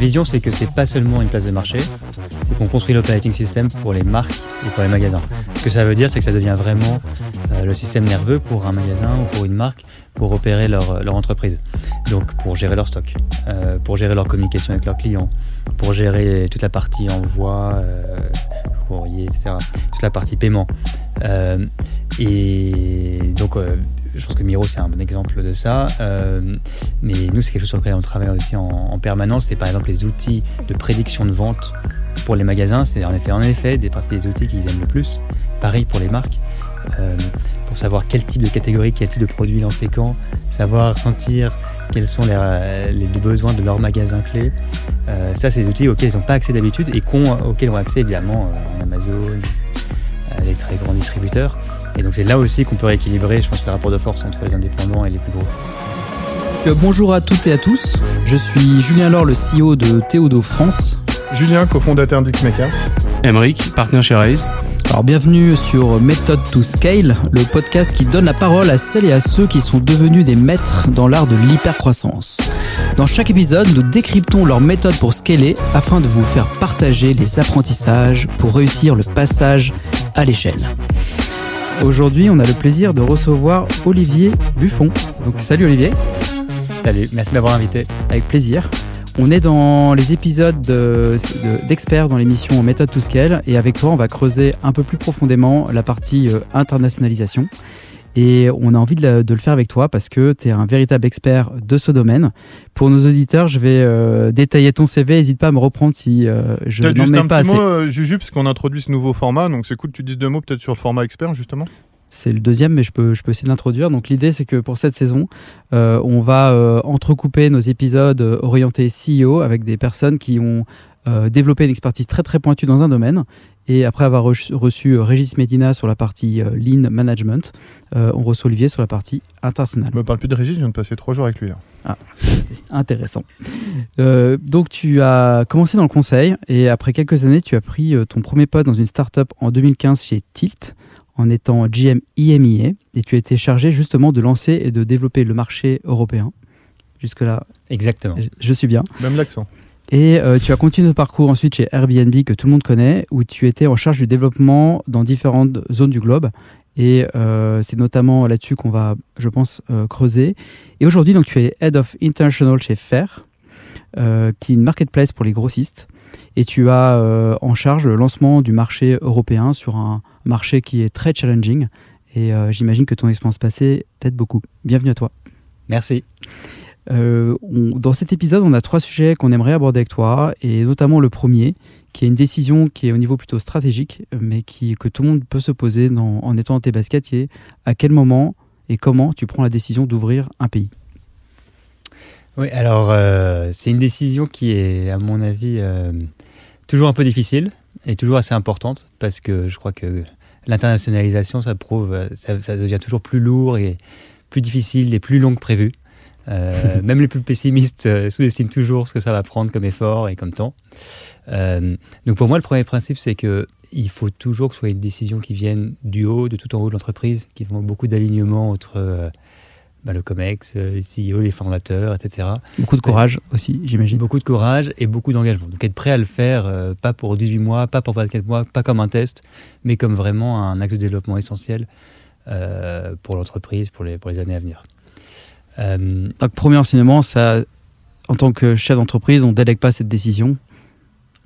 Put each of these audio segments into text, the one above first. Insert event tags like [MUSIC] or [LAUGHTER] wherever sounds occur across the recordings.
vision, c'est que c'est pas seulement une place de marché, c'est qu'on construit l'operating system pour les marques et pour les magasins. Ce que ça veut dire, c'est que ça devient vraiment euh, le système nerveux pour un magasin ou pour une marque pour opérer leur, leur entreprise. Donc pour gérer leur stock, euh, pour gérer leur communication avec leurs clients, pour gérer toute la partie envoi, euh, courrier, etc. Toute la partie paiement. Euh, et donc euh, je pense que Miro c'est un bon exemple de ça. Euh, mais nous c'est quelque chose sur lequel on travaille aussi en, en permanence. C'est par exemple les outils de prédiction de vente pour les magasins. C'est en effet, en effet des parties des outils qu'ils aiment le plus. Pareil pour les marques. Euh, pour savoir quel type de catégorie, quel type de produit lancer quand, savoir sentir quels sont les, besoins de leur magasin clé. Euh, ça, c'est des outils auxquels ils n'ont pas accès d'habitude et auxquels ont accès évidemment en Amazon, les très grands distributeurs. Et donc c'est là aussi qu'on peut rééquilibrer, je pense, le rapport de force entre les indépendants et les plus gros. Euh, bonjour à toutes et à tous, je suis Julien Laure, le CEO de Théodo France. Julien, cofondateur d'Xmakers. Emeric, partenaire chez Raise. Alors bienvenue sur Method to Scale, le podcast qui donne la parole à celles et à ceux qui sont devenus des maîtres dans l'art de l'hypercroissance. Dans chaque épisode, nous décryptons leur méthode pour scaler afin de vous faire partager les apprentissages pour réussir le passage à l'échelle. Aujourd'hui, on a le plaisir de recevoir Olivier Buffon. Donc salut Olivier. Salut, merci de m'avoir invité. Avec plaisir. On est dans les épisodes de- de- d'experts dans l'émission Méthode to Scale et avec toi, on va creuser un peu plus profondément la partie euh, internationalisation. Et on a envie de, la- de le faire avec toi parce que tu es un véritable expert de ce domaine. Pour nos auditeurs, je vais euh, détailler ton CV. N'hésite pas à me reprendre si euh, je n'en juste mets un pas petit assez. mot, euh, Juju, parce qu'on introduit ce nouveau format, donc c'est cool que tu dises deux mots peut-être sur le format expert, justement. C'est le deuxième, mais je peux, je peux essayer de l'introduire. Donc l'idée, c'est que pour cette saison, euh, on va euh, entrecouper nos épisodes orientés CEO avec des personnes qui ont euh, développé une expertise très très pointue dans un domaine. Et après avoir reçu, reçu, euh, Régis Medina sur la partie euh, Lean Management, euh, on reçoit Olivier sur la partie internationale. Je me parle plus de Régis, je viens de passer trois jours avec lui. là. C'est intéressant. Euh, donc tu as commencé dans le conseil et après quelques années, tu as pris ton premier poste dans une start-up en 2015 chez Tilt en étant GM IMIA et tu as été chargé justement de lancer et de développer le marché européen. Jusque-là, Exactement. je- je suis bien. Même l'accent. Et euh, tu as continué ton parcours ensuite chez Airbnb que tout le monde connaît, où tu étais en charge du développement dans différentes zones du globe. Et euh, c'est notamment là-dessus qu'on va, je pense, euh, creuser. Et aujourd'hui, donc, tu es Head of International chez Fair, qui est une marketplace pour les grossistes. Et tu as en charge le lancement du marché européen sur un marché qui est très challenging. Et j'imagine que ton expérience passée t'aide beaucoup. Bienvenue à toi. Merci. Euh, dans cet épisode, on a trois sujets qu'on aimerait aborder avec toi, et notamment le premier, qui est une décision qui est au niveau plutôt stratégique, mais qui, que tout le monde peut se poser en étant dans tes baskets, qui est à quel moment et comment tu prends la décision d'ouvrir un pays? Oui, alors euh, c'est une décision qui est, à mon avis, euh, toujours un peu difficile et toujours assez importante parce que je crois que l'internationalisation, ça prouve, ça, ça devient toujours plus lourd et plus difficile et plus long que prévu. Euh, même les plus pessimistes euh, sous-estiment toujours ce que ça va prendre comme effort et comme temps. Euh, donc pour moi, le premier principe, c'est que il faut toujours que ce soit une décision qui vienne du haut, de tout en haut de l'entreprise, qui demande beaucoup d'alignement entre euh, bah, le COMEX, les CEO, les fondateurs, etc. Beaucoup de courage aussi, j'imagine. Beaucoup de courage et beaucoup d'engagement. Donc être prêt à le faire, euh, pas pour 18 mois, pas pour 24 mois, pas comme un test, mais comme vraiment un acte de développement essentiel euh, pour l'entreprise, pour les, pour les années à venir. Euh, Donc, premier enseignement, ça, en tant que chef d'entreprise, on ne délègue pas cette décision.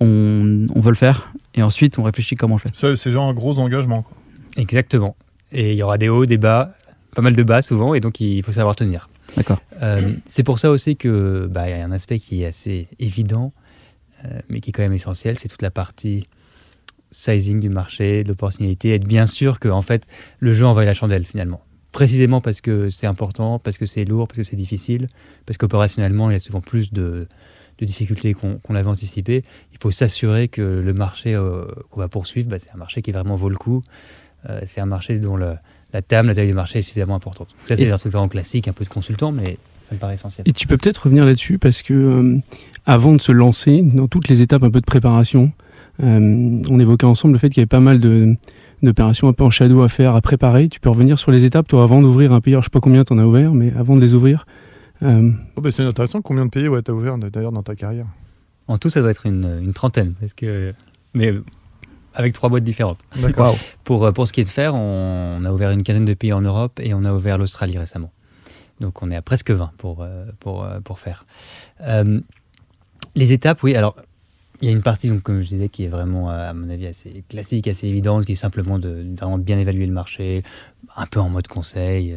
On, on veut le faire, et ensuite, on réfléchit comment on le fait. Ça, C'est genre un gros engagement. quoi. exactement. Et il y aura des hauts, des bas, pas mal de bas souvent, et donc il faut savoir tenir. D'accord. Euh, c'est pour ça aussi que bah, y a un aspect qui est assez évident, euh, mais qui est quand même essentiel, c'est toute la partie sizing du marché, de l'opportunité, être bien sûr que en fait le jeu envoie la chandelle finalement. Précisément parce que c'est important, parce que c'est lourd, parce que c'est difficile, parce qu'opérationnellement il y a souvent plus de, de difficultés qu'on qu'on l'avait anticipé. Il faut s'assurer que le marché euh, qu'on va poursuivre, bah, c'est un marché qui vraiment vaut le coup. Euh, c'est un marché dont le- la table, la taille du marché est suffisamment importante. Ça, c'est un truc vraiment classique, un peu de consultant, mais ça me paraît essentiel. Et tu peux peut-être revenir là-dessus parce que euh, avant de se lancer, dans toutes les étapes un peu de préparation, on évoquait ensemble le fait qu'il y avait pas mal de d'opérations un peu en shadow à faire, à préparer. Tu peux revenir sur les étapes, toi, avant d'ouvrir un pays. Alors, je sais pas combien tu en as ouvert, mais avant de les ouvrir. euh, Oh, bah, c'est intéressant. Combien de pays ouais, tu as ouvert d'ailleurs dans ta carrière? En tout, ça doit être une, une trentaine, parce que, mais avec trois boîtes différentes. [LAUGHS] Pour, euh, pour ce qui est de faire, on, on a ouvert une quinzaine de pays en Europe et on a ouvert l'Australie récemment. Donc on est à presque 20 pour, euh, pour, euh, pour faire. Euh, les étapes, oui, alors il y a une partie, donc, comme je disais, qui est vraiment, à mon avis, assez classique, assez évidente, qui est simplement de, de bien évaluer le marché, un peu en mode conseil.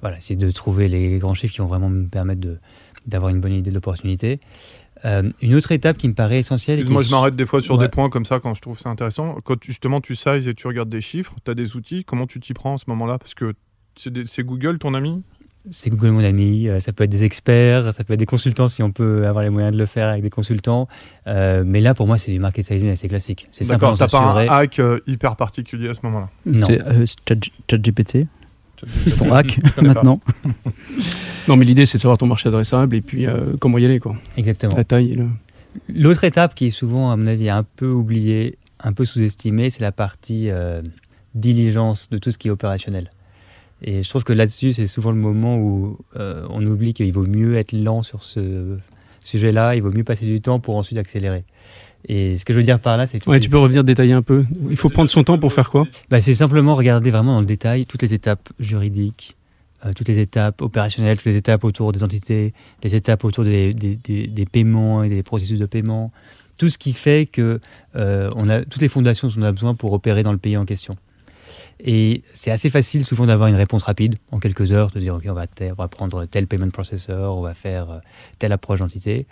Voilà, c'est de trouver les grands chiffres qui vont vraiment me permettre de- d'avoir une bonne idée de l'opportunité. Euh, une autre étape qui me paraît essentielle. est je m'arrête des fois sur Ouais. des points comme ça quand je trouve ça intéressant. Quand justement tu sizes et tu regardes des chiffres, tu as des outils, comment tu t'y prends en ce moment-là? Parce que c'est des- c'est Google ton ami? C'est Google mon ami, euh, ça peut être des experts, ça peut être des consultants si on peut avoir les moyens de le faire avec des consultants. Euh, mais là, pour moi, c'est du market sizing assez classique. C'est D'accord, t'as pas un hack euh, hyper particulier à ce moment-là? Non. C'est euh, Chat- ChatGPT. C'est ton hack [LAUGHS] maintenant. [LAUGHS] Non, mais l'idée, c'est de savoir ton marché adressable et puis euh, comment y aller, quoi. Exactement. La taille le... L'autre étape qui est souvent, à mon avis, un peu oubliée, un peu sous-estimée, c'est la partie euh, diligence de tout ce qui est opérationnel. Et je trouve que là-dessus, c'est souvent le moment où euh, on oublie qu'il vaut mieux être lent sur ce sujet-là, il vaut mieux passer du temps pour ensuite accélérer. Et ce que je veux dire par là, c'est Ouais, tu peux revenir détailler un peu. Il faut prendre son temps pour faire quoi? Bah, c'est simplement regarder vraiment dans le détail toutes les étapes juridiques, euh, toutes les étapes opérationnelles, toutes les étapes autour des entités, les étapes autour des, des- des- des paiements et des processus de paiement, tout ce qui fait que euh, on a toutes les fondations dont on a besoin pour opérer dans le pays en question. Et c'est assez facile souvent d'avoir une réponse rapide en quelques heures, de dire ok on va, te- on va prendre tel payment processor, on va faire euh, telle approche d'entité.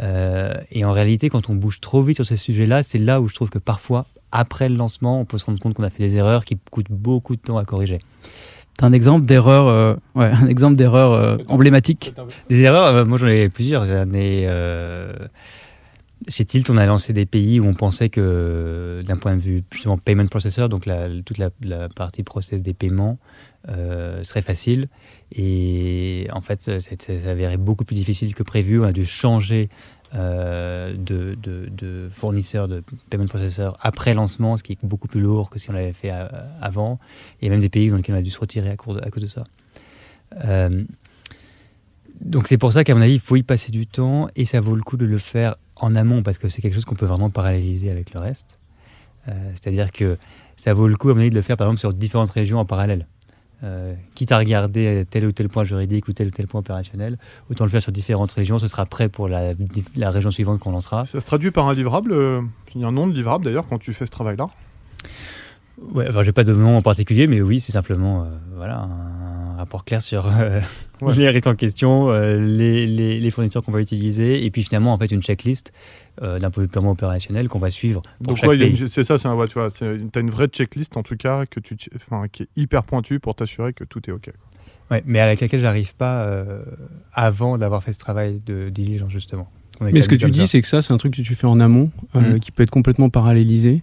Euh, et en réalité, quand on bouge trop vite sur ces sujets-là, c'est là où je trouve que parfois, après le lancement, on peut se rendre compte qu'on a fait des erreurs qui coûtent beaucoup de temps à corriger. T'as un exemple d'erreur, euh, ouais, un exemple d'erreur euh, emblématique. Des erreurs, euh, moi j'en ai plusieurs. J'en ai, euh, Chez Tilt, on a lancé des pays où on pensait que, d'un point de vue justement payment processor, donc toute la, partie process des paiements, euh, serait facile. Et en fait, ça s'est avéré beaucoup plus difficile que prévu. On a dû changer euh, de, de- de fournisseur de payment processor après lancement, ce qui est beaucoup plus lourd que si on l'avait fait euh, avant. A même des pays dans lesquels on a dû se retirer à, cause de, ça. Donc c'est pour ça qu'à mon avis, il faut y passer du temps et ça vaut le coup de le faire en amont parce que c'est quelque chose qu'on peut vraiment paralléliser avec le reste. Euh, C'est-à-dire que ça vaut le coup à mon avis de le faire par exemple sur différentes régions en parallèle. Euh, quitte à regarder tel ou tel point juridique ou tel ou tel point opérationnel, autant le faire sur différentes régions, ce sera prêt pour la, la région suivante qu'on lancera. Ça se traduit par un livrable euh, Il y a un nom de livrable d'ailleurs quand tu fais ce travail-là? Ouais, enfin, j'ai pas de nom en particulier, mais oui, c'est simplement euh, voilà, un rapport clair sur euh, [LAUGHS] Ouais. les risques en question, euh, les, les- les fournisseurs qu'on va utiliser, et puis finalement, en fait, une checklist euh, d'un point de vue purement opérationnel qu'on va suivre pour Donc chaque ouais, c'est ça, c'est un, ouais, tu vois, t'as une vraie checklist en tout cas que tu, enfin, qui est hyper pointue pour t'assurer que tout est ok. Ouais, mais avec laquelle j'arrive pas euh, avant d'avoir fait ce travail de diligence, justement. Mais ce que tu dis, c'est que ça, c'est un truc que tu fais en amont, euh, Mhm. qui peut être complètement parallélisé.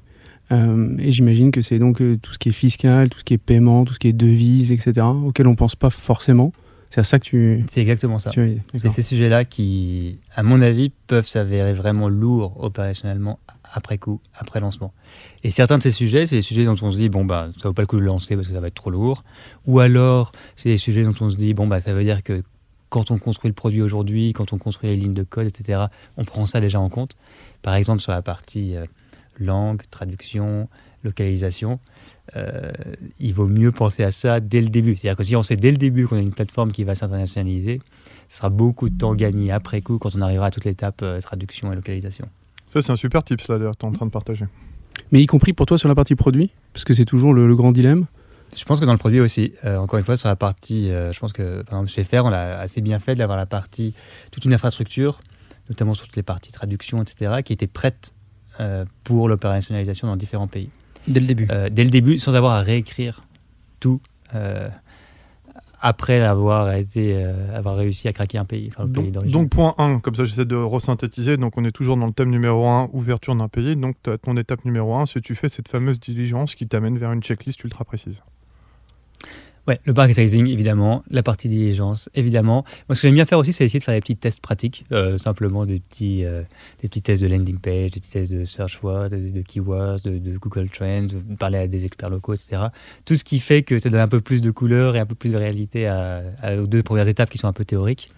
Euh, et j'imagine que c'est donc euh, tout ce qui est fiscal, tout ce qui est paiement, tout ce qui est devise, etc., auquel on pense pas forcément. C'est à ça que tu. C'est exactement ça. tu C'est ces sujets-là qui, à mon avis, peuvent s'avérer vraiment lourds opérationnellement après coup, après lancement. Et certains de ces sujets, c'est des sujets dont on se dit, bon, bah, ça vaut pas le coup de le lancer parce que ça va être trop lourd. Ou alors, c'est des sujets dont on se dit, bon, bah, ça veut dire que quand on construit le produit aujourd'hui, quand on construit les lignes de code, etc., on prend ça déjà en compte. Par exemple, sur la partie euh, langue, traduction, localisation, euh, il vaut mieux penser à ça dès le début. C'est-à-dire que si on sait dès le début qu'on a une plateforme qui va s'internationaliser, ce sera beaucoup de temps gagné après coup quand on arrivera à toute l'étape euh, traduction et localisation. Ça, c'est un super tips là d'ailleurs, t'es en train de partager. Mais y compris pour toi sur la partie produit, parce que c'est toujours le, le grand dilemme. Je pense que dans le produit aussi, euh, encore une fois, sur la partie, euh, je pense que par exemple chez Fer, on l'a assez bien fait d'avoir la partie, toute une infrastructure, notamment sur toutes les parties traduction, etc., qui était prête pour l'opérationnalisation dans différents pays. Dès le début. Euh, dès le début, sans avoir à réécrire tout euh, après avoir, été, euh, avoir réussi à craquer un pays, enfin le pays Donc, point 1, comme ça j'essaie de resynthétiser. Donc on est toujours dans le thème numéro 1, ouverture d'un pays. Donc ton étape numéro 1, c'est tu fais cette fameuse diligence qui t'amène vers une checklist ultra précise. Ouais, le sizing, évidemment. La partie diligence, évidemment. Moi, ce que j'aime bien faire aussi, c'est essayer de faire des petits tests pratiques. euh, simplement des petits, euh, des petits tests de landing page, des petits tests de search word, de, keywords, de, Google Trends, parler à des experts locaux, etc. Tout ce qui fait que ça donne un peu plus de couleur et un peu plus de réalité aux deux premières étapes qui sont un peu théoriques.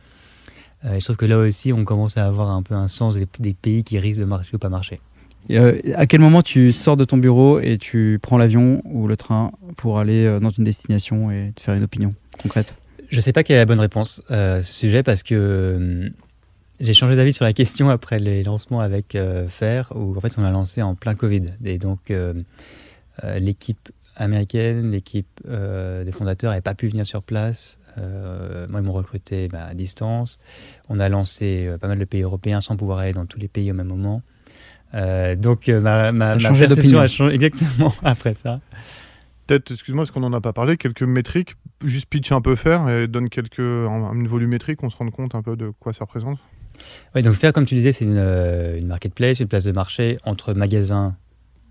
je trouve que là aussi, on commence à avoir un peu un sens des, pays qui risquent de marcher ou pas marcher. À quel moment tu sors de ton bureau et tu prends l'avion ou le train pour aller dans une destination et te faire une opinion concrète? Je ne sais pas quelle est la bonne réponse à ce sujet parce que j'ai changé d'avis sur la question après les lancements avec euh, Fer, où en fait on a lancé en plein Covid. Et donc euh, euh, l'équipe américaine, l'équipe des fondateurs n'avait pas pu venir sur place. moi, ils m'ont recruté bah, à distance. On a lancé pas mal de pays européens sans pouvoir aller dans tous les pays au même moment. Donc ma, ma, ma perception a changé exactement [LAUGHS] après ça. Peut-être, excuse-moi, parce qu'on n'en a pas parlé, quelques métriques, juste pitch un peu faire et donne quelques, une volumétrie, qu'on se rende compte un peu de quoi ça représente oui, donc faire, comme tu disais, c'est une, euh, une, marketplace, une place de marché entre magasins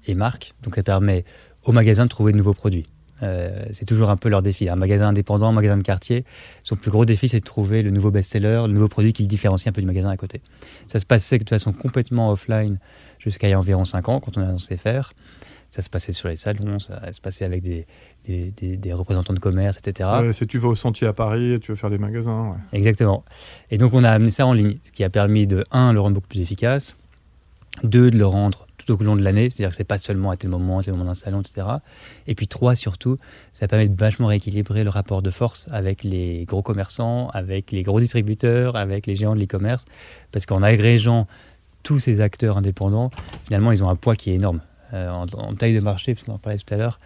et marques. Donc ça permet aux magasins de trouver de nouveaux produits. Euh, c'est toujours un peu leur défi. Un magasin indépendant, un magasin de quartier, son plus gros défi, c'est de trouver le nouveau best-seller, le nouveau produit qui le différencie un peu du magasin à côté. Ça se passait de façon complètement offline jusqu'à il y a environ 5 ans, quand on a lancé faire. Ça se passait sur les salons, ça se passait avec des, des, représentants de commerce, etc. si tu vas au sentier à Paris, tu veux faire des magasins. Exactement. Et donc on a amené ça en ligne, ce qui a permis de, un, le rendre beaucoup plus efficace, deux, de le rendre tout au long de l'année, c'est-à-dire que c'est pas seulement à tel moment, à tel moment d'un salon, etc. Et puis trois, surtout, ça permet de vachement rééquilibrer le rapport de force avec les gros commerçants, avec les gros distributeurs, avec les géants de l'e-commerce, parce qu'en agrégeant tous ces acteurs indépendants, finalement, ils ont un poids qui est énorme. Euh, en, en, taille de marché, puisqu'on en parlait tout à l'heure,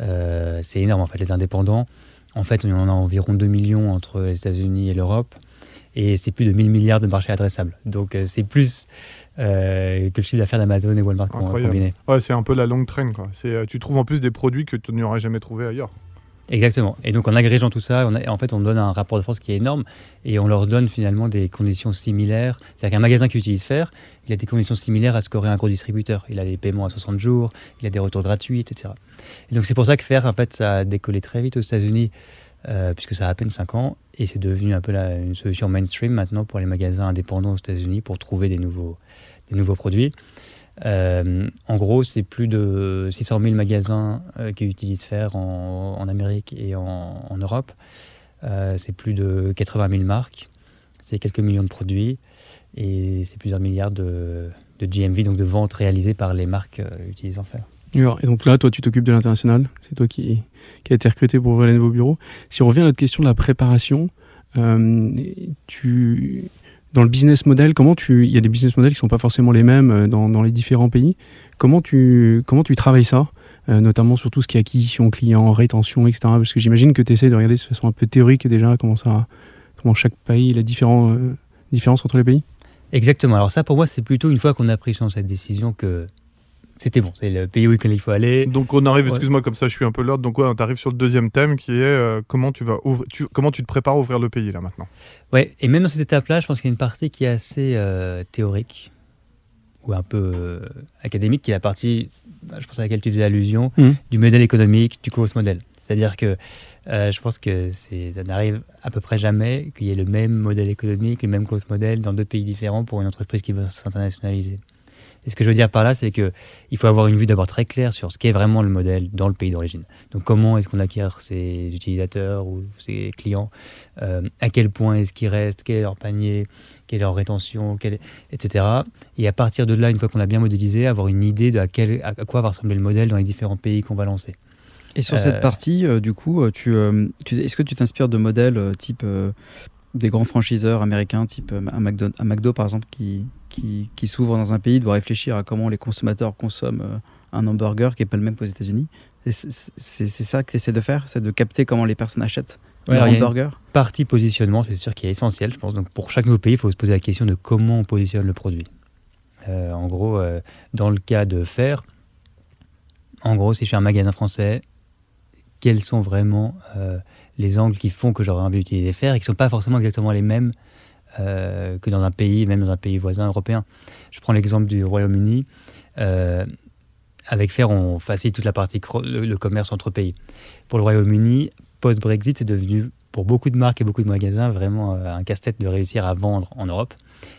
euh, c'est énorme en fait, les indépendants. En fait, on en a environ 2 millions entre les États-Unis et l'Europe. Et c'est plus de 1000 milliards de marchés adressables. Donc euh, c'est plus que le chiffre d'affaires d'Amazon et Walmart combiné. Ouais, c'est un peu la longue traîne. Quoi. tu trouves en plus des produits que tu n'aurais jamais trouvé ailleurs. Exactement. Et donc en agrégeant tout ça, on en fait, on donne un rapport de force qui est énorme et on leur donne finalement des conditions similaires. C'est-à-dire qu'un magasin qui utilise Faire, il a des conditions similaires à ce qu'aurait un gros distributeur. Il a des paiements à 60 jours, il a des retours gratuits, etc. Et donc c'est pour ça que Faire, en fait, ça a décollé très vite aux États-Unis, euh, puisque ça a à peine 5 ans, et c'est devenu un peu une solution mainstream maintenant pour les magasins indépendants aux États-Unis pour trouver des nouveaux, des nouveaux produits. Euh, en gros, c'est plus de 600 000 magasins euh, qui utilisent Faire en, Amérique et en, Europe. Euh, c'est plus de 80 000 marques. C'est quelques millions de produits. Et c'est plusieurs milliards de, GMV, donc de ventes réalisées par les marques utilisant Faire. Et donc là, toi, tu t'occupes de l'international. C'est toi qui, qui a été recruté pour ouvrir les nouveaux bureaux. Si on revient à notre question de la préparation, tu dans le business model, comment tu, il y a des business models qui sont pas forcément les mêmes euh, dans, dans les différents pays. Comment tu, comment tu travailles ça, euh, notamment sur tout ce qui est acquisition client, rétention, etc. Parce que j'imagine que tu essaies de regarder de façon un peu théorique déjà comment ça, comment chaque pays, la différent, euh, différence entre les pays. Exactement. Alors ça, pour moi, c'est plutôt une fois qu'on a pris cette décision que c'était bon, c'est le pays où il faut aller. Donc on arrive, excuse-moi comme ça, je suis un peu l'ordre. Donc ouais, on arrive sur le deuxième thème qui est euh, comment tu vas ouvrir, comment tu te prépares à ouvrir le pays là maintenant? Ouais, et même dans cette étape-là, je pense qu'il y a une partie qui est assez euh, théorique ou un peu euh, académique, qui est la partie, je pense à laquelle tu faisais allusion, mmh. du modèle économique, du close model. C'est-à-dire que je pense que ça n'arrive à peu près jamais qu'il y ait le même modèle économique, le même close model dans deux pays différents pour une entreprise qui veut s'internationaliser. Et ce que je veux dire par là, c'est qu'il faut avoir une vue d'abord très claire sur ce qu'est vraiment le modèle dans le pays d'origine. Donc comment est-ce qu'on acquiert ses utilisateurs ou ses clients, euh, à quel point est-ce qu'ils restent, quel est leur panier, quelle est leur rétention, etc. Et à partir de là, une fois qu'on a bien modélisé, avoir une idée de à, quel, à quoi va ressembler le modèle dans les différents pays qu'on va lancer. Et sur cette euh, partie, euh, du coup, tu, tu est-ce que tu t'inspires de modèles type des grands franchiseurs américains, type un McDo, un McDo par exemple, qui, qui, qui s'ouvre dans un pays doit réfléchir à comment les consommateurs consomment euh, un hamburger qui n'est pas le même qu'aux États-Unis. C'est ça que tu essaies de faire, c'est de capter comment les personnes achètent ouais, leur hamburger? Partie positionnement, c'est sûr qui est essentiel, je pense. Donc pour chaque nouveau pays, il faut se poser la question de comment on positionne le produit. Euh, en gros, euh, dans le cas de faire, en gros, si je suis un magasin français, quels sont vraiment les angles qui font que j'aurais envie d'utiliser faire et qui ne sont pas forcément exactement les mêmes euh, que dans un pays, même dans un pays voisin européen. Je prends l'exemple du Royaume-Uni. Euh, avec Faire, on facilite toute la partie le, commerce entre pays. Pour le Royaume-Uni, post-Brexit, c'est devenu pour beaucoup de marques et beaucoup de magasins vraiment euh, un casse-tête de réussir à vendre en Europe.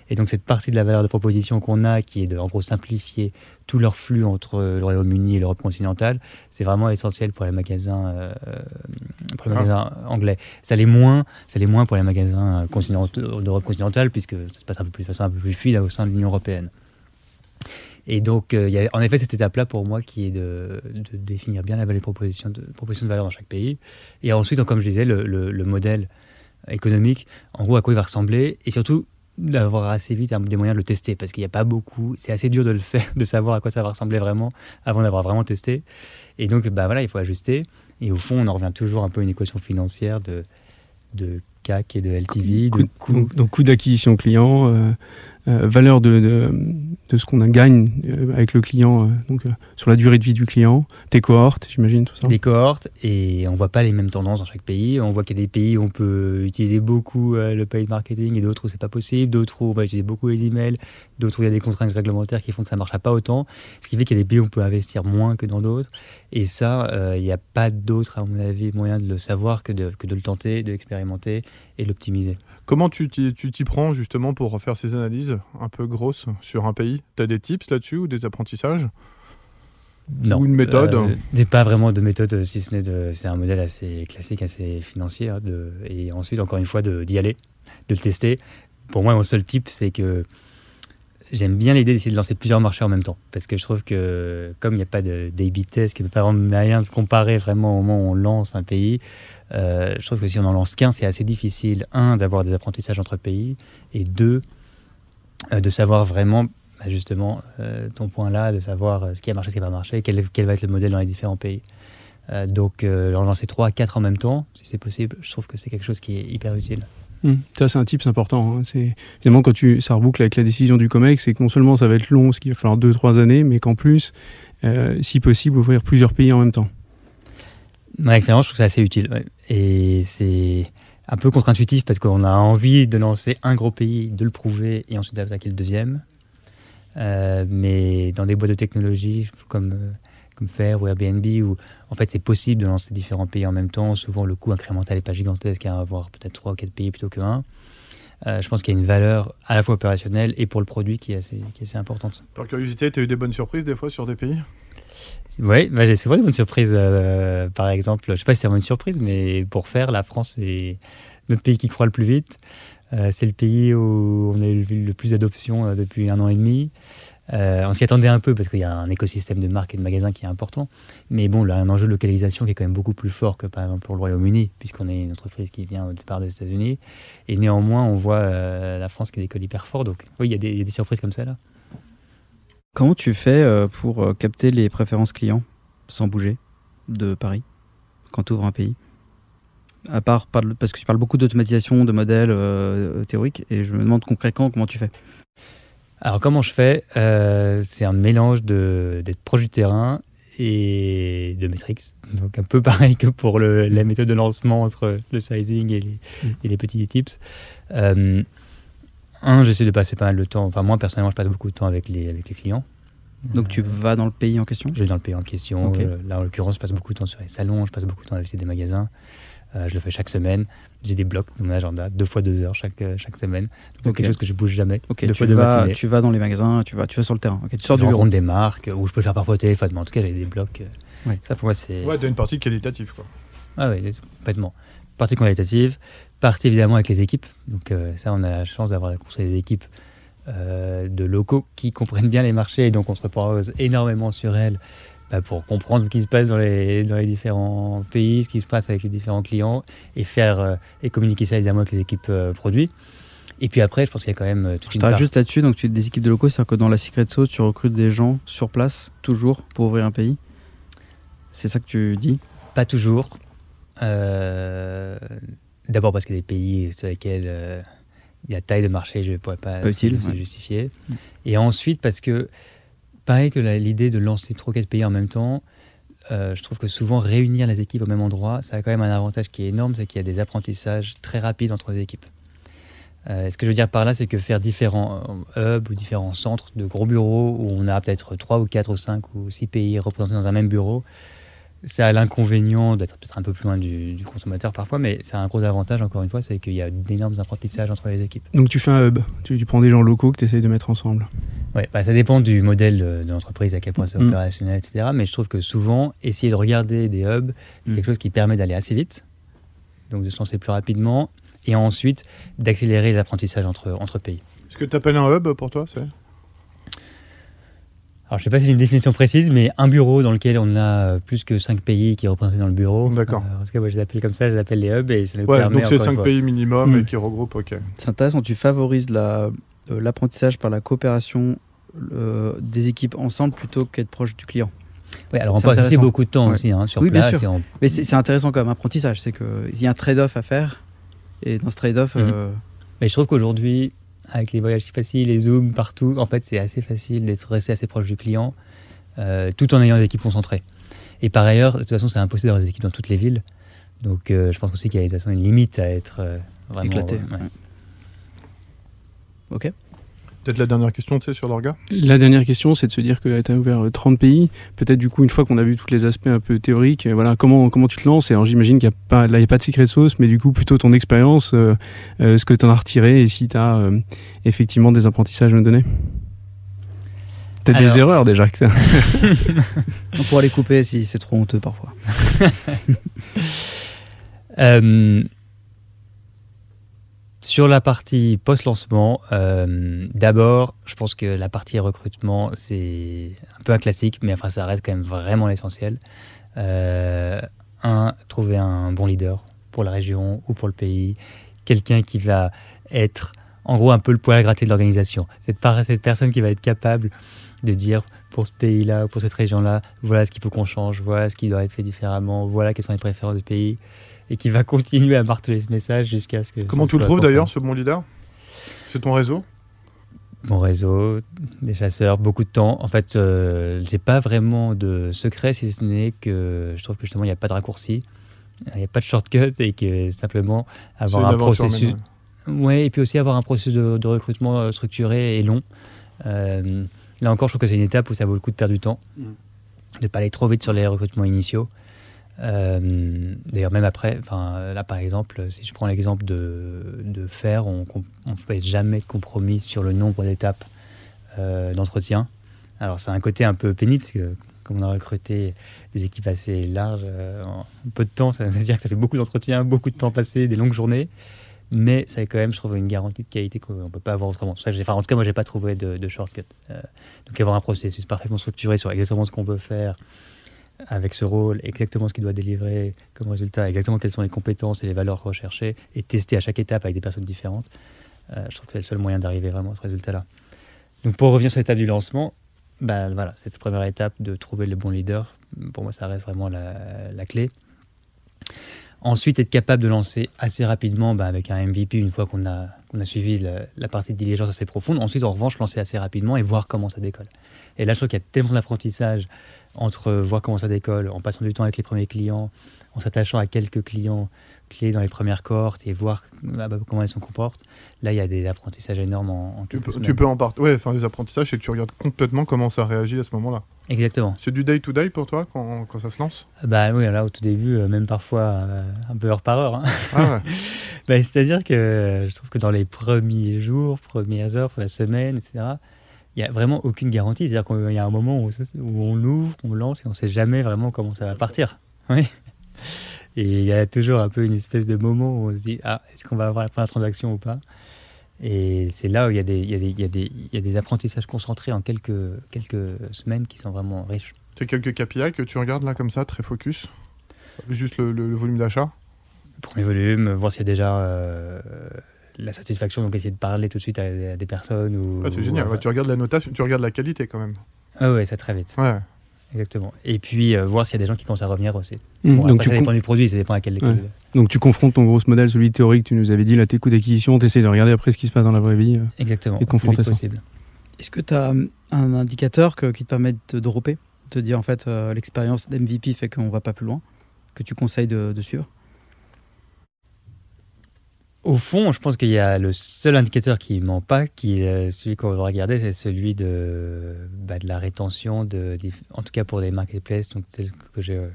Et donc cette partie de la valeur de proposition qu'on a, qui est de en gros simplifier tout leur flux entre le Royaume-Uni et l'Europe continentale, c'est vraiment essentiel pour les magasins, pour les magasins anglais. Ça l'est moins, ça l'est moins pour les magasins d'Europe continentale, puisque ça se passe un peu plus, de façon un peu plus fluide au sein de l'Union européenne. Et donc, il y a en effet cette étape-là pour moi qui est de, définir bien la valeur proposition de, proposition de valeur dans chaque pays. Et ensuite, comme je disais, le, le modèle économique, en gros, à quoi il va ressembler. Et surtout, d'avoir assez vite des moyens de le tester parce qu'il n'y a pas beaucoup, c'est assez dur de le faire, de savoir à quoi ça va ressembler vraiment avant d'avoir vraiment testé. Et donc, bah voilà, il faut ajuster. Et au fond, on en revient toujours un peu à une équation financière de, de CAC et de LTV. de coût, donc, coût d'acquisition client, euh, euh, valeur de, de, ce qu'on gagne euh, avec le client, donc sur la durée de vie du client, tes cohortes, j'imagine, tout ça. Des cohortes, et on voit pas les mêmes tendances dans chaque pays. On voit qu'il y a des pays où on peut utiliser beaucoup le paid marketing et d'autres où c'est pas possible, d'autres où on va utiliser beaucoup les emails, d'autres où il y a des contraintes réglementaires qui font que ça marchera pas autant. Ce qui fait qu'il y a des pays où on peut investir moins que dans d'autres. Et ça, il n'y a pas d'autre, à mon avis, moyen de le savoir que de, que de le tenter, de l'expérimenter et l'optimiser. Comment tu t'y prends justement pour faire ces analyses un peu grosses sur un pays? Tu as des tips là-dessus ou des apprentissages? Non. Ou une méthode? Euh, Pas vraiment de méthode, si ce n'est c'est un modèle assez classique, assez financier. Hein, de, et ensuite, encore une fois, d'y aller, de le tester. Pour moi, mon seul tip, c'est que j'aime bien l'idée d'essayer de lancer plusieurs marchés en même temps. Parce que je trouve que, comme il n'y a pas d'A-B test, qu'il n'y moyen de comparer vraiment au moment où on lance un pays, euh, je trouve que si on en lance qu'un, c'est assez difficile, un, d'avoir des apprentissages entre pays, et deux, euh, de savoir vraiment, bah, justement, euh, ton point là, de savoir ce qui a marché, ce qui n'a pas marché, quel, quel, va être le modèle dans les différents pays. donc, en lancer trois quatre en même temps, si c'est possible, je trouve que c'est quelque chose qui est hyper utile. Mmh. Ça, c'est un tip important. Hein. Évidemment quand tu ça reboucle avec la décision du COMEX, c'est que non seulement ça va être long, ce qu'il va falloir deux trois années, mais qu'en plus, si possible, ouvrir plusieurs pays en même temps. Ouais, clairement, je trouve ça assez utile. Et c'est un peu contre-intuitif parce qu'on a envie de lancer un gros pays, de le prouver et ensuite d'attaquer le deuxième. Euh, mais dans des boîtes de technologie comme, euh, comme Faire ou Airbnb, où en fait c'est possible de lancer différents pays en même temps, souvent le coût incrémental n'est pas gigantesque à avoir peut-être trois ou quatre pays plutôt qu'un. Euh, je pense qu'il y a une valeur à la fois opérationnelle et pour le produit qui est assez, qui est assez importante. Par curiosité, tu as eu des bonnes surprises des fois sur des pays? Oui, bah, j'ai souvent des bonnes surprises. Euh, par exemple, je ne sais pas si c'est vraiment une surprise, mais pour faire, la France est notre pays qui croît le plus vite. Euh, c'est le pays où on a eu le plus d'adoption euh, depuis un an et demi. On s'y attendait un peu parce qu'il y a un écosystème de marques et de magasins qui est important. Mais bon, là, un enjeu de localisation qui est quand même beaucoup plus fort que par exemple pour le Royaume-Uni, puisqu'on est une entreprise qui vient au départ des États-Unis. Et néanmoins, on voit la France qui décolle hyper fort. Donc oui, il y, a des surprises comme ça là. Comment tu fais euh, pour euh, capter les préférences clients sans bouger de Paris quand tu ouvres un pays? À part parce que tu parles beaucoup d'automatisation, de modèles euh, théoriques, et je me demande concrètement comment tu fais. Alors comment je fais? C'est un mélange d'être proche du terrain et de Matrix. Donc un peu [LAUGHS] pareil que pour la méthode de lancement entre le sizing et les, mm. et les petits tips. Un, j'essaie de passer pas mal de temps. Enfin, moi, personnellement, je passe beaucoup de temps avec les, avec les clients. Donc, tu vas dans le pays en question? Je vais dans le pays en question. Euh, là, en l'occurrence, je passe beaucoup de temps sur les salons, je passe beaucoup de temps à visiter des magasins. Euh, je le fais chaque semaine. J'ai des blocs dans mon agenda, deux fois deux heures chaque, euh, chaque semaine. C'est quelque chose que je bouge jamais. Deux tu, vas, tu vas dans les magasins, tu vas, tu vas sur le terrain. tu sors je du des marques, ou je peux le faire parfois au téléphone, mais en tout cas, j'ai des blocs. Ça, pour moi, c'est. Ouais, une partie qualitative, quoi. Ah oui, complètement. Partie qualitative, partie évidemment avec les équipes. Donc euh, ça, on a la chance d'avoir construit des équipes euh, de locaux qui comprennent bien les marchés et donc on se repose énormément sur elles bah, pour comprendre ce qui se passe dans les, dans les différents pays, ce qui se passe avec les différents clients et faire euh, et communiquer ça évidemment avec les équipes produits. Et puis après, je pense qu'il y a quand même toute une part. juste là-dessus, donc tu as des équipes de locaux, c'est-à-dire que dans la Secret Sauce, tu recrutes des gens sur place, toujours, pour ouvrir un pays? C'est ça que tu dis? Pas toujours. Euh, D'abord parce qu'il y a des pays sur lesquels euh, il y a taille de marché, je ne pourrais pas se justifier. Mm. Et ensuite parce que, pareil que l'idée de lancer trois quatre pays en même temps, euh, je trouve que souvent réunir les équipes au même endroit, ça a quand même un avantage qui est énorme, c'est qu'il y a des apprentissages très rapides entre les équipes. Euh, ce que je veux dire par là, c'est que faire différents hubs ou différents centres de gros bureaux où on a peut-être trois ou quatre ou cinq ou six pays représentés dans un même bureau, ça a l'inconvénient d'être peut-être un peu plus loin du, consommateur parfois, mais ça a un gros avantage, encore une fois, c'est qu'il y a d'énormes apprentissages entre les équipes. Donc tu fais un hub, tu, prends des gens locaux que tu essayes de mettre ensemble Oui, bah, ça dépend du modèle de, l'entreprise, à quel point c'est mm. opérationnel, etc. Mais je trouve que souvent, essayer de regarder des hubs, c'est mm. quelque chose qui permet d'aller assez vite, donc de se lancer plus rapidement, et ensuite d'accélérer l'apprentissage entre, entre pays. Ce que tu appelles un hub pour toi, c'est alors, je ne sais pas si c'est une définition précise, mais un bureau dans lequel on a plus que 5 pays qui représentent dans le bureau. D'accord. Euh, en tout cas, moi, je les appelle comme ça, je les appelle les hubs. Et ça nous ouais, permet, donc c'est encore une 5 fois- pays minimum et qui regroupent, ok. C'est intéressant, tu favorises la- euh, l'apprentissage par la coopération euh, des équipes ensemble plutôt qu'être proche du client. Ouais, alors on passe aussi beaucoup de temps Ouais. aussi hein, sur Oui, bien sûr. on- Mais c'est intéressant comme apprentissage, c'est qu'il y a un trade-off à faire. Et dans ce trade-off, Mhm. euh, Mais je trouve qu'aujourd'hui, avec les voyages si faciles, les zooms partout, en fait, c'est assez facile d'être resté assez proche du client, euh, tout en ayant des équipes concentrées. Et par ailleurs, de toute façon, c'est impossible d'avoir des équipes dans toutes les villes. Donc, euh, je pense aussi qu'il y a de toute façon une limite à être euh, vraiment éclaté. ouais. Ok. Peut-être la dernière question, tu sais, sur l'orga? La dernière question, c'est de se dire que tu as ouvert euh, 30 pays. Peut-être du coup, une fois qu'on a vu tous les aspects un peu théoriques, euh, voilà, comment, comment tu te lances? Et alors j'imagine qu'il n'y a, pas- là, il y a pas de secret sauce, mais du coup, plutôt ton expérience, euh, euh, ce que tu en as retiré et si tu as euh, effectivement des apprentissages à me donner. Peut-être des Alors- erreurs déjà. que t'as. [LAUGHS] [LAUGHS] On pourra les couper si c'est trop honteux parfois. [LAUGHS] Sur la partie post-lancement, euh, d'abord, je pense que la partie recrutement, c'est un peu un classique, mais enfin, ça reste quand même vraiment l'essentiel. Euh, un, trouver un bon leader pour la région ou pour le pays, quelqu'un qui va être en gros un peu le poil à gratter de l'organisation. Cette, personne qui va être capable de dire pour ce pays-là, pour cette région-là, voilà ce qu'il faut qu'on change, voilà ce qui doit être fait différemment, voilà quelles sont les préférences du pays, et qui va continuer à marteler ce message jusqu'à ce que... Comment tu le trouves d'ailleurs, ce bon leader? C'est ton réseau? Mon réseau, des chasseurs, beaucoup de temps. En fait, euh, j'ai pas vraiment de secret, si ce n'est que je trouve que justement, il n'y a pas de raccourci, il n'y a pas de shortcut, et que simplement avoir un processus... Ouais, et puis aussi avoir un processus de, de recrutement euh, structuré et long. Euh, là encore, je trouve que c'est une étape où ça vaut le coup de perdre du temps, Mm. de ne pas aller trop vite sur les recrutements initiaux. Euh, D'ailleurs, même après, là par exemple, si je prends l'exemple de, de faire, on ne fait jamais de compromis sur le nombre d'étapes euh, d'entretien. Alors, c'est un côté un peu pénible, parce que comme on a recruté des équipes assez larges euh, en peu de temps, ça [LAUGHS] veut dire que ça fait beaucoup d'entretiens, beaucoup de temps passé, des longues journées mais c'est quand même, je trouve, une garantie de qualité qu'on ne peut pas avoir autrement. Ça enfin, en tout cas, moi, j'ai pas trouvé de, de shortcut. Donc, avoir un processus parfaitement structuré sur exactement ce qu'on veut faire avec ce rôle, exactement ce qu'il doit délivrer comme résultat, exactement quelles sont les compétences et les valeurs recherchées, et tester à chaque étape avec des personnes différentes, euh, je trouve que c'est le seul moyen d'arriver vraiment à ce résultat-là. Donc, pour revenir sur l'étape du lancement, ben, voilà, cette première étape de trouver le bon leader, pour moi, ça reste vraiment la, clé. Ensuite, être capable de lancer assez rapidement bah, avec un MVP une fois qu'on a, qu'on a suivi la, la partie de diligence assez profonde. Ensuite, en revanche, lancer assez rapidement et voir comment ça décolle. Et là, je trouve qu'il y a tellement d'apprentissage entre voir comment ça décolle, en passant du temps avec les premiers clients, en s'attachant à quelques clients clés dans les premières cohortes et voir ah bah, comment elles se comportent. Là, il y a des apprentissages énormes en, en Tu peux, semaines. tu peux en partir. Ouais, enfin, les apprentissages, c'est que tu regardes complètement comment ça réagit à ce moment-là. Exactement. C'est du day-to-day pour toi quand, quand ça se lance? Bah oui, là, au tout début, euh, même parfois euh, un peu heure par heure. hein. Ah ouais. [LAUGHS] Bah, C'est-à-dire que euh, je trouve que dans les premiers jours, premières heures, la semaine, etc., il n'y a vraiment aucune garantie. C'est-à-dire qu'il y a un moment où, où on l'ouvre, on lance et on ne sait jamais vraiment comment ça va partir. [LAUGHS] Oui. Et il y a toujours un peu une espèce de moment où on se dit Ah, est-ce qu'on va avoir la première transaction ou pas? Et c'est là où il y, a des, il, y a des, il, y a des, il y a des apprentissages concentrés en quelques, quelques semaines qui sont vraiment riches. Tu as quelques KPI que tu regardes là comme ça, très focus? Juste le, le- le volume d'achat? Premier volume, voir s'il y a déjà euh, la satisfaction, donc essayer de parler tout de suite à, à des personnes. Ou, Ah, C'est génial. ou- Ouais, tu regardes la notation, tu regardes la qualité quand même. Ah ouais, ça très vite. Ouais. Exactement. Et puis euh, voir s'il y a des gens qui commencent à revenir aussi. Mmh, Bon, donc, après, tu ça con- dépend du produit, ça dépend à quel Ouais. donc tu confrontes ton gros modèle, celui théorique, tu nous avais dit, là tes coûts d'acquisition, tu essayes de regarder après ce qui se passe dans la vraie vie. euh. Exactement. Et confronter ça. possible. Est-ce que tu as un indicateur que- qui te permet de te dropper Te dire en fait euh, l'expérience d'MVP fait qu'on va pas plus loin Que tu conseilles de, de suivre? Au fond, je pense qu'il y a le seul indicateur qui ne ment pas, qui est euh, celui qu'on va regarder, c'est celui de, bah, de la rétention, de, des- en tout cas pour les marketplaces, donc celle que j'ai, euh,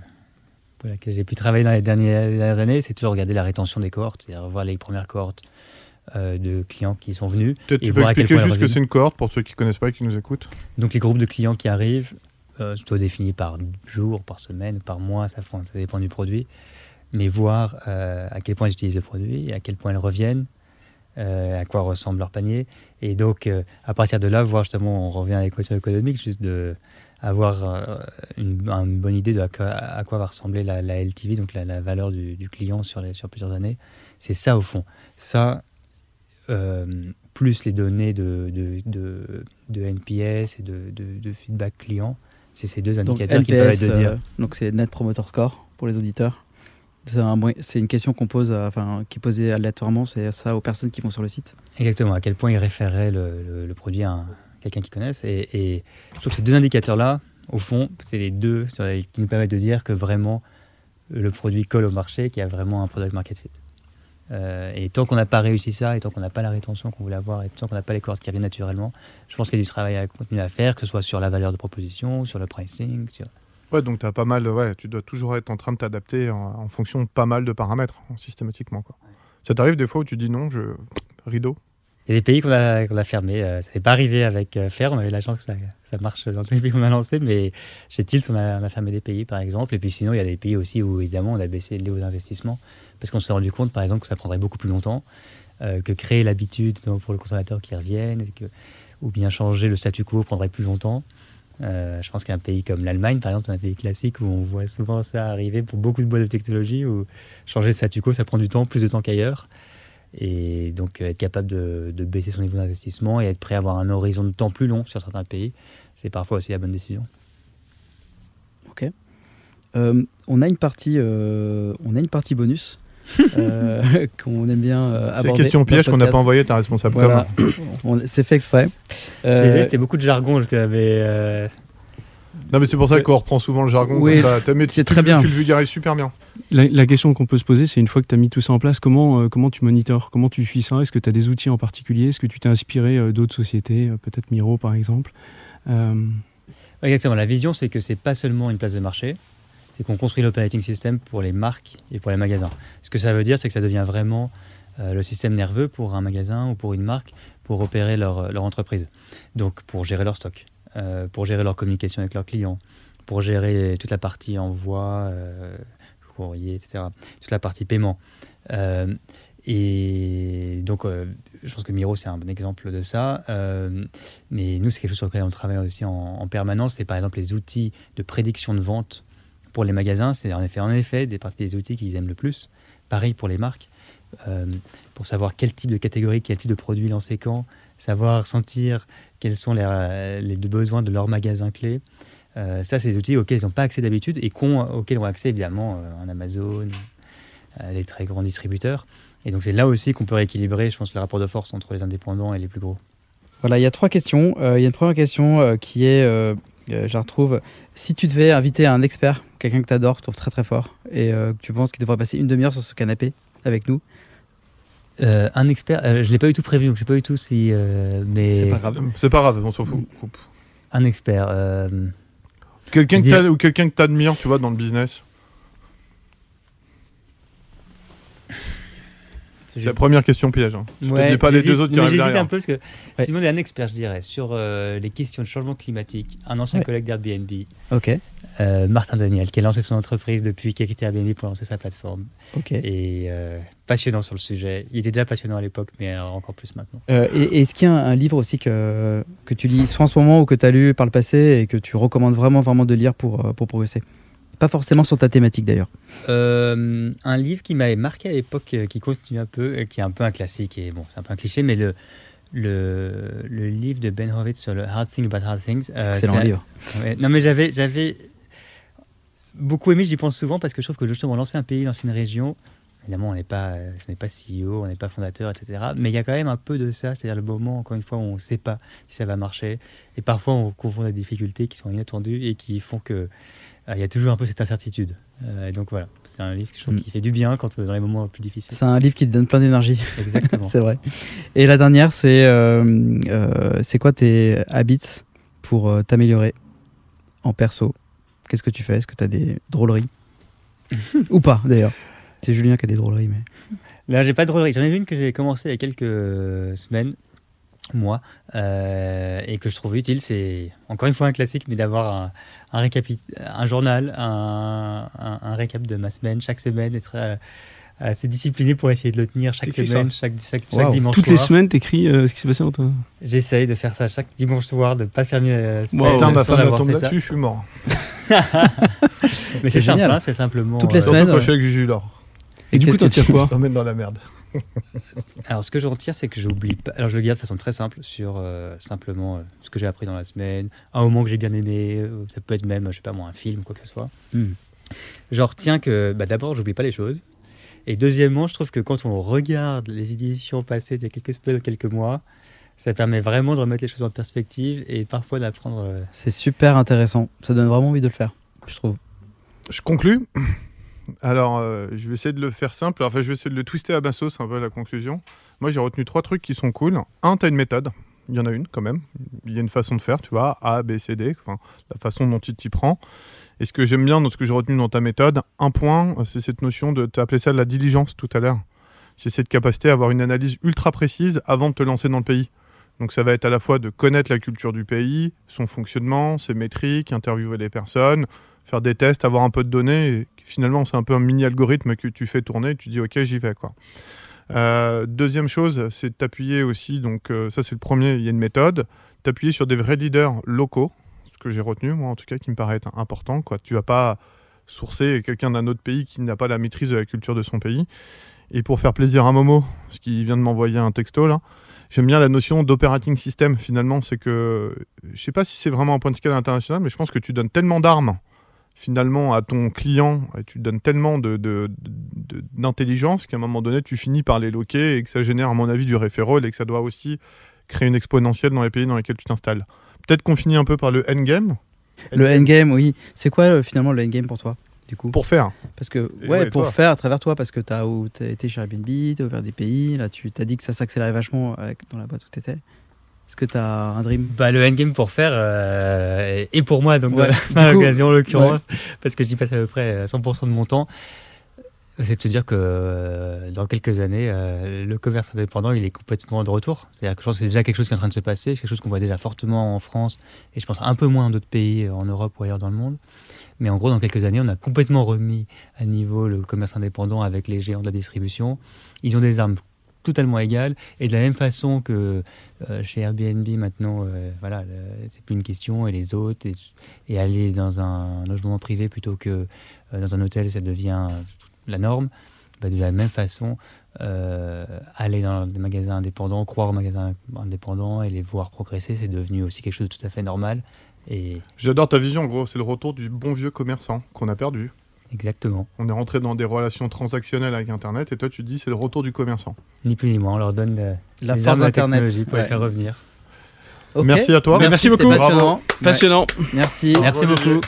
pour laquelle j'ai pu travailler dans les dernières, les dernières années, c'est toujours regarder la rétention des cohortes, c'est-à-dire voir les premières cohortes euh, de clients qui sont venus. Peut-être Et tu peux voir expliquer juste que c'est une cohorte pour ceux qui connaissent pas et qui nous écoutent. Donc les groupes de clients qui arrivent, euh, soit définis par jour, par semaine, par mois, ça dépend du produit. Mais voir à quel point ils utilisent le produit, à quel point ils reviennent, à quoi ressemble leur panier. Et donc, à partir de là, voir justement, on revient à l'équation économique, juste de avoir une, bonne idée de à, quoi, va ressembler la, LTV, donc la, valeur du, client sur, les, sur plusieurs années. C'est ça au fond. Ça, plus les données de, de, de, NPS et de, feedback client, c'est ces deux indicateurs qui peuvent être dire. Euh, donc c'est Net Promoter Score pour les auditeurs. C'est une question qu'on pose, enfin, qui est posée aléatoirement, c'est ça aux personnes qui vont sur le site. Exactement, à quel point ils référeraient le, produit à quelqu'un qu'ils connaissent. Et, et, je trouve que ces deux indicateurs-là, au fond, c'est les deux qui nous permettent de dire que vraiment le produit colle au marché, qu'il y a vraiment un product market fit. Euh, et tant qu'on n'a pas réussi ça, et tant qu'on n'a pas la rétention qu'on voulait avoir, et tant qu'on n'a pas les cohortes qui reviennent naturellement, je pense qu'il y a du travail à continuer à faire, que ce soit sur la valeur de proposition, sur le pricing. Sur... Ouais, donc as pas mal, ouais, tu dois toujours être en train de t'adapter en, fonction de pas mal de paramètres, systématiquement. Quoi. Ça t'arrive des fois où tu dis non, je... rideau? Il y a des pays qu'on a, qu a fermés. Euh, ça n'est pas arrivé avec euh, Fer. On avait la chance que ça, ça marche dans tous les pays qu'on a lancés. Mais chez Tilt, on a, on a, fermé des pays, par exemple. Et puis sinon, il y a des pays aussi où, évidemment, on a baissé les hauts investissements parce qu'on s'est rendu compte, par exemple, que ça prendrait beaucoup plus longtemps, euh, que créer l'habitude pour le consommateur qui revienne, ou bien changer le statu quo prendrait plus longtemps. Euh, je pense qu'un pays comme l'Allemagne, par exemple, c'est un pays classique où on voit souvent ça arriver pour beaucoup de boîtes de technologie, où changer le statu quo, ça prend du temps, plus de temps qu'ailleurs. Et donc être capable de, de baisser son niveau d'investissement et être prêt à avoir un horizon de temps plus long sur certains pays, c'est parfois aussi la bonne décision. Ok. Euh, on a une partie, on a une partie bonus [LAUGHS] euh, qu'on aime bien euh, aborder. C'est une question piège qu'on n'a pas envoyé ta responsable voilà. C'est fait exprès. Euh, C'était beaucoup de jargon. Je l'avais. Non, mais c'est pour ça qu'on reprend souvent le jargon. Oui, c'est très bien. Tu le vulgarises super bien. La, question qu'on peut se poser, c'est une fois que tu as mis tout ça en place, comment, comment tu monitors Comment tu suis ça? Est-ce que tu as des outils en particulier? Est-ce que tu t'es inspiré d'autres sociétés Peut-être Miro, par exemple? Exactement. La vision, c'est que c'est pas seulement une place de marché, c'est qu'on construit l'operating system pour les marques et pour les magasins. Ce que ça veut dire, c'est que ça devient vraiment euh, le système nerveux pour un magasin ou pour une marque pour opérer leur, entreprise. Donc pour gérer leur stock, euh, pour gérer leur communication avec leurs clients, pour gérer toute la partie envoi, euh, courrier, etc. Toute la partie paiement. et donc, je pense que Miro, c'est un bon exemple de ça. mais nous, c'est quelque chose sur lequel on travaille aussi en, en permanence. C'est par exemple les outils de prédiction de vente pour les magasins, c'est en effet, en effet des parties des outils qu'ils aiment le plus. Pareil pour les marques, euh, pour savoir quel type de catégorie, quel type de produit lancer quand, savoir sentir quels sont les, les besoins de leur magasin clé. Euh, ça, c'est des outils auxquels ils n'ont pas accès d'habitude et auxquels ont accès évidemment euh, en Amazon, les très grands distributeurs. Et donc c'est là aussi qu'on peut rééquilibrer, je pense, le rapport de force entre les indépendants et les plus gros. Voilà, il y a trois questions. il y a une première question qui est, je la retrouve, si tu devais inviter un expert, quelqu'un que tu adores, que tu trouves très très fort, et euh, que tu penses qu'il devrait passer une demi-heure sur ce canapé avec nous euh, Un expert, euh, je ne l'ai pas du tout prévu, donc je ne sais pas du tout si. mais... C'est pas grave. C'est pas grave, on s'en fout. Un expert. Quelqu'un que ou quelqu'un que tu admires, tu vois, dans le business C'est la première question piège. Hein. Je ne dis pas les deux autres qui arrivent derrière. un peu parce que ouais. Simon est un expert, je dirais, sur euh, les questions de changement climatique. Un ancien collègue d'Airbnb. Ok. Euh, Martin Daniel, qui a lancé son entreprise depuis qu'il a quitté Airbnb pour lancer sa plateforme. Ok. Et euh, passionnant sur le sujet. Il était déjà passionnant à l'époque, mais encore plus maintenant. et est-ce qu'il y a un, livre aussi que, que tu lis soit en ce moment ou que tu as lu par le passé et que tu recommandes vraiment, vraiment de lire pour, pour progresser? Pas forcément sur ta thématique d'ailleurs. Euh, un livre qui m'avait marqué à l'époque, euh, qui continue un peu, euh, qui est un peu un classique, et bon, c'est un peu un cliché, mais le, le, le livre de Ben Horowitz sur le Hard Thing About Hard Things. Excellent livre. non, mais j'avais, j'avais beaucoup aimé, j'y pense souvent, parce que je trouve que justement, lancer un pays, lancer une région, évidemment, on n'est pas, ce n'est pas CEO, on n'est pas fondateur, etc. Mais il y a quand même un peu de ça, c'est-à-dire le moment, encore une fois, où on ne sait pas si ça va marcher. Et parfois, on confond des difficultés qui sont inattendues et qui font que euh, il y a toujours un peu cette incertitude. Euh, et donc voilà, c'est un livre mm. qui fait du bien quand dans les moments plus difficiles. C'est un livre qui te donne plein d'énergie. [LAUGHS] Exactement. c'est vrai. Et la dernière, c'est euh, c'est quoi tes habits pour t'améliorer en perso? Qu'est-ce que tu fais? Est-ce que tu as des drôleries? [LAUGHS] Ou pas d'ailleurs C'est Julien qui a des drôleries. Mais... Là, j'ai pas de drôleries. J'en ai une que j'ai commencé il y a quelques semaines. Moi, euh, et que je trouve utile, c'est encore une fois un classique, mais d'avoir un, un, un journal, un, un, récap de ma semaine chaque semaine, être euh, assez discipliné pour essayer de le tenir chaque semaine, chaque, chaque, chaque, dimanche Toutes les semaines, t'écris euh, ce qui s'est passé entre J'essaye de faire ça chaque dimanche soir, de ne pas faire mieux. Euh, wow. Putain, ma femme tombe là-dessus, je suis mort. [LAUGHS] [LAUGHS] mais c'est simple, hein, c'est simplement. Toutes les semaines. Surtout quand je suis avec Jules. Et, du coup, t'en tires quoi [LAUGHS] Je t'emmène dans la merde. [LAUGHS] Alors, ce que je retire, c'est que j'oublie pas. Alors, je le garde de façon très simple sur euh, simplement euh, ce que j'ai appris dans la semaine, un moment que j'ai bien aimé. Euh, ça peut être même, je sais pas moi, un film, quoi que ce soit. Hmm. Je retiens que bah, d'abord, j'oublie pas les choses. Et deuxièmement, je trouve que quand on regarde les éditions passées de quelques semaines, quelques mois, ça permet vraiment de remettre les choses en perspective et parfois d'apprendre. C'est super intéressant. Ça donne vraiment envie de le faire, je trouve. Je conclus. Alors, euh, je vais essayer de le faire simple. Enfin, je vais essayer de le twister à ma sauce, un peu la conclusion. Moi, j'ai retenu trois trucs qui sont cool. Un, tu as une méthode. Il y en a une quand même. Il y a une façon de faire, tu vois, A, B, C, D, enfin, la façon dont tu t'y prends. Et ce que j'aime bien dans ce que j'ai retenu dans ta méthode, un point, c'est cette notion de, tu as appelé ça de la diligence tout à l'heure. C'est cette capacité à avoir une analyse ultra précise avant de te lancer dans le pays. Donc ça va être à la fois de connaître la culture du pays, son fonctionnement, ses métriques, interviewer les personnes, faire des tests, avoir un peu de données. Finalement, c'est un peu un mini algorithme que tu fais tourner. Tu dis ok, j'y vais quoi. Euh, deuxième chose, c'est de t'appuyer aussi. Donc euh, ça, c'est le premier. Il y a une méthode. T'appuyer sur des vrais leaders locaux, ce que j'ai retenu moi en tout cas, qui me paraît important. Quoi. Tu vas pas sourcer quelqu'un d'un autre pays qui n'a pas la maîtrise de la culture de son pays. Et pour faire plaisir à Momo, ce qui vient de m'envoyer un texto là, j'aime bien la notion d'operating system finalement. C'est que je sais pas si c'est vraiment un point de scale international, mais je pense que tu donnes tellement d'armes finalement à ton client, et tu donnes tellement d'intelligence de, qu'à un moment donné, tu finis par les loquer et que ça génère, à mon avis, du référol et que ça doit aussi créer une exponentielle dans les pays dans lesquels tu t'installes. Peut-être qu'on finit un peu par le endgame. Le endgame, oui. C'est quoi euh, finalement le endgame pour toi du coup? Pour faire. Parce que, ouais, pour faire à travers toi, parce que tu as, as, été chez Airbnb, tu as ouvert des pays, là tu t'as dit que ça s'accélérait vachement avec, dans la boîte où tu étais. Est-ce que tu as un dream bah, Le endgame pour faire, euh, et pour moi, donc ouais, [LAUGHS] l'occasion en l'occurrence, parce que j'y passe à peu près 100% de mon temps, c'est de se dire que euh, dans quelques années, euh, le commerce indépendant, il est complètement de retour. C'est-à-dire que je pense que c'est déjà quelque chose qui est en train de se passer, c'est quelque chose qu'on voit déjà fortement en France, et je pense un peu moins dans d'autres pays, en Europe ou ailleurs dans le monde. Mais en gros, dans quelques années, on a complètement remis à niveau le commerce indépendant avec les géants de la distribution. Ils ont des armes totalement égal. Et de la même façon que euh, chez Airbnb, maintenant, euh, voilà, c'est plus une question, et les autres, et, aller dans un logement privé plutôt que euh, dans un hôtel, ça devient la norme. Bah, de la même façon, aller dans des magasins indépendants, croire aux magasins indépendants et les voir progresser, c'est devenu aussi quelque chose de tout à fait normal. Et... J'adore ta vision, gros. C'est le retour du bon vieux commerçant qu'on a perdu. Exactement. On est rentré dans des relations transactionnelles avec Internet et toi tu dis c'est le retour du commerçant. Ni plus ni moins, on leur donne la force d'Internet pour les faire revenir. Merci à toi. Merci, beaucoup. Passionnant. Passionnant. Merci. Merci beaucoup.